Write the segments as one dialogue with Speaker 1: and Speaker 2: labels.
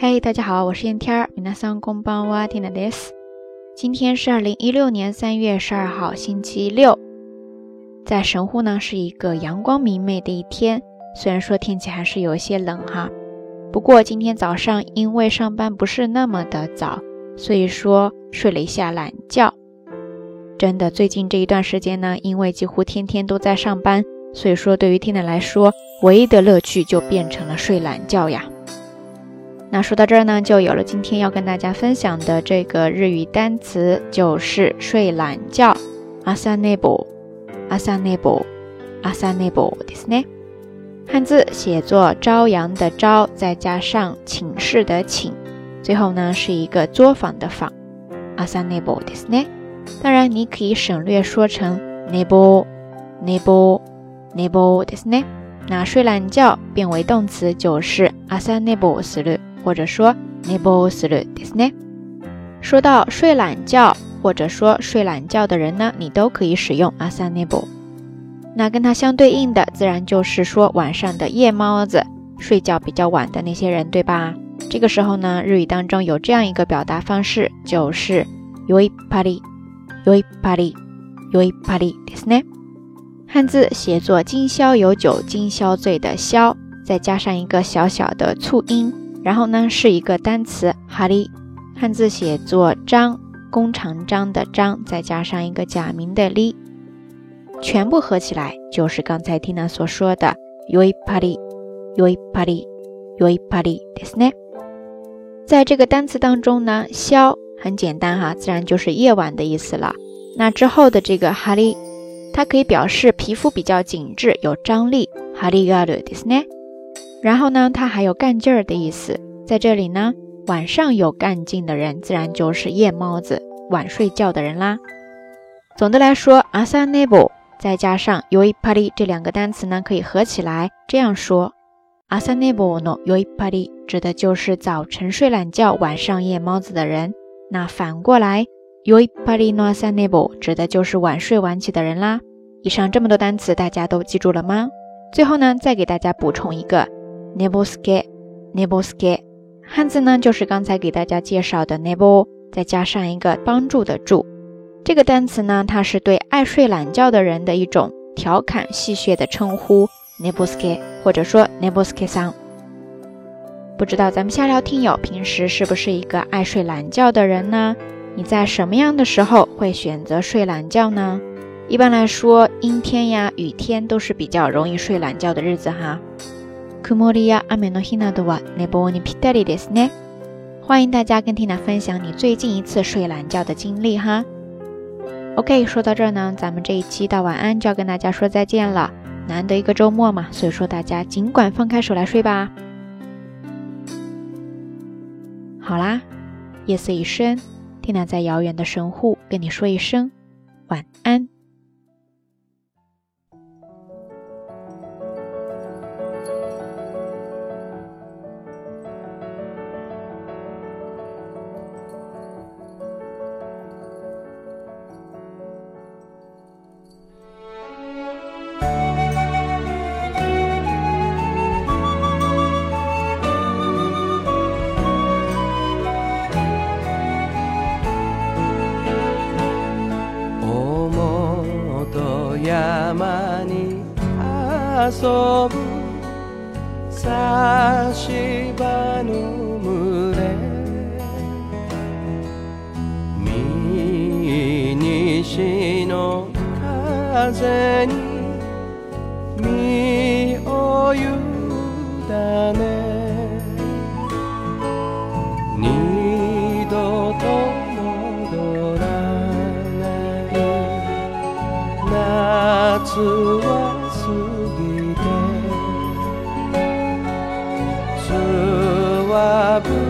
Speaker 1: 嘿，大家好，我是燕天儿。皆さんこんばんは、ティナです。今天是二零一六年三月十二号，星期六。在神户呢，是一个阳光明媚的一天。虽然说天气还是有些冷哈，不过今天早上因为上班不是那么的早，所以说睡了一下懒觉。真的，最近这一段时间呢，因为几乎天天都在上班，所以说对于 Tina 来说，唯一的乐趣就变成了睡懒觉呀。 那说到这儿呢，就有了今天要跟大家分享的这个日语单词，就是睡懒觉。朝寝ぼ、朝寝ぼ、朝寝ぼですね。汉字写作朝阳的朝，再加上寝室的寝，最后呢是一个作坊的坊。朝寝ぼですね。当然，你可以省略说成 nebo nebo nebo ですね。那睡懒觉变为动词就是 asa nebo する， 或者说 nebo するですね。说到睡懒觉，或者说睡懒觉的人呢，你都可以使用 asa nebo。那跟它相对应的，自然就是说晚上的夜猫子，睡觉比较晚的那些人，对吧？这个时候呢，日语当中有这样一个表达方式，就是 yoi pari。酔いっぱり、酔いっぱりですね。汉字写作今宵有酒今宵醉的宵，再加上一个小小的促音， 然后呢是一个单词哈利。汉字写作张，弓长张的张，再加上一个假名的哩，全部合起来就是刚才听 a 所说的酔いっぱり、酔いっぱり、酔いっぱりですね。在这个单词当中呢，宵。很简单哈，自然就是夜晚的意思了。那之后的这个哈利，它可以表示皮肤比较紧致、有张力。哈利嘎鲁迪斯呢？ 然后呢，它还有干劲儿的意思。在这里呢，晚上有干劲的人，自然就是夜猫子、晚睡觉的人啦。总的来说，阿萨内布再加上 yoi pari 这两个单词呢，可以合起来这样说：阿萨内布 no yoi pari 指的就是早晨睡懒觉、晚上夜猫子的人。那反过来，yoi pari no asa nebo 指的就是晚睡晚起的人啦。以上这么多单词，大家都记住了吗？最后呢，再给大家补充一个 n e b o s k e n e b o s k e 汉字呢就是刚才给大家介绍的 nebo，再加上一个帮助的助。这个单词呢，它是对爱睡懒觉的人的一种调侃戏谑的称呼 n e b o s k e 或者说 nebosuke 桑。不知道咱们下聊听友平时是不是一个爱睡懒觉的人呢？你在什么样的时候会选择睡懒觉呢？一般来说，阴天呀、雨天都是比较容易睡懒觉的日子哈。欢迎大家跟缇娜分享你最近一次睡懒觉的经历哈。OK，说到这儿呢，咱们这一期到晚安就要跟大家说再见了。难得一个周末嘛，所以说大家尽管放开手来睡吧。好啦，夜色已深，天亮在遥远的神户跟你说一声晚安。山に遊ぶ差し場の群れ。右西の風に身を揺夏は過ぎてつわぶ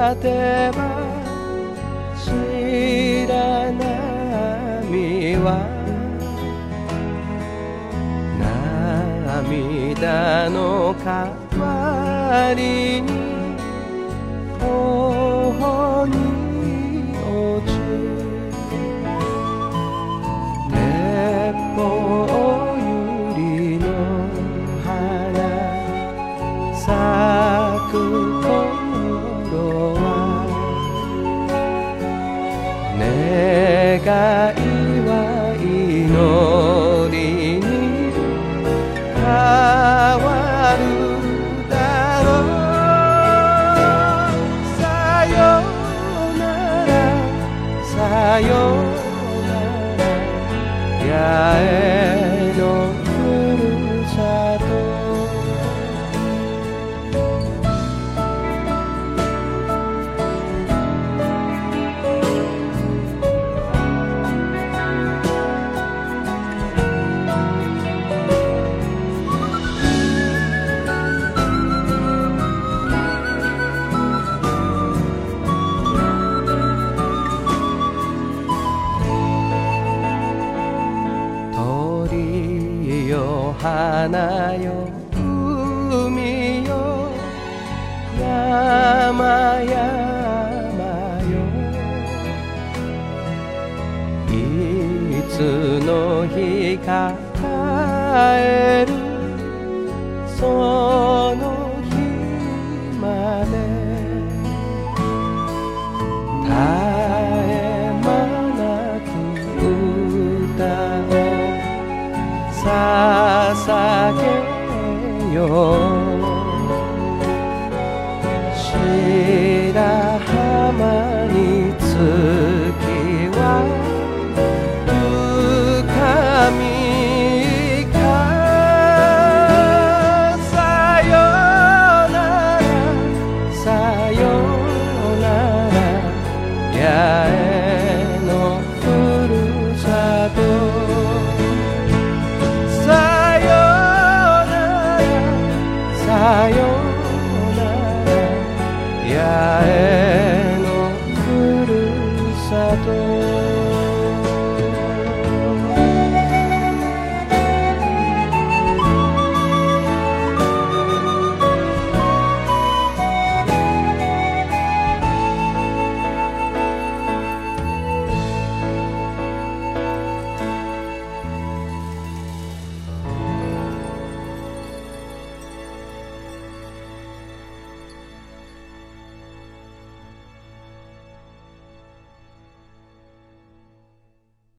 Speaker 2: 立てば白波は涙の代わりに頬には祈りに変わるだろうさよならさよなら八重花よ海よ山山よ。いつの日か帰る。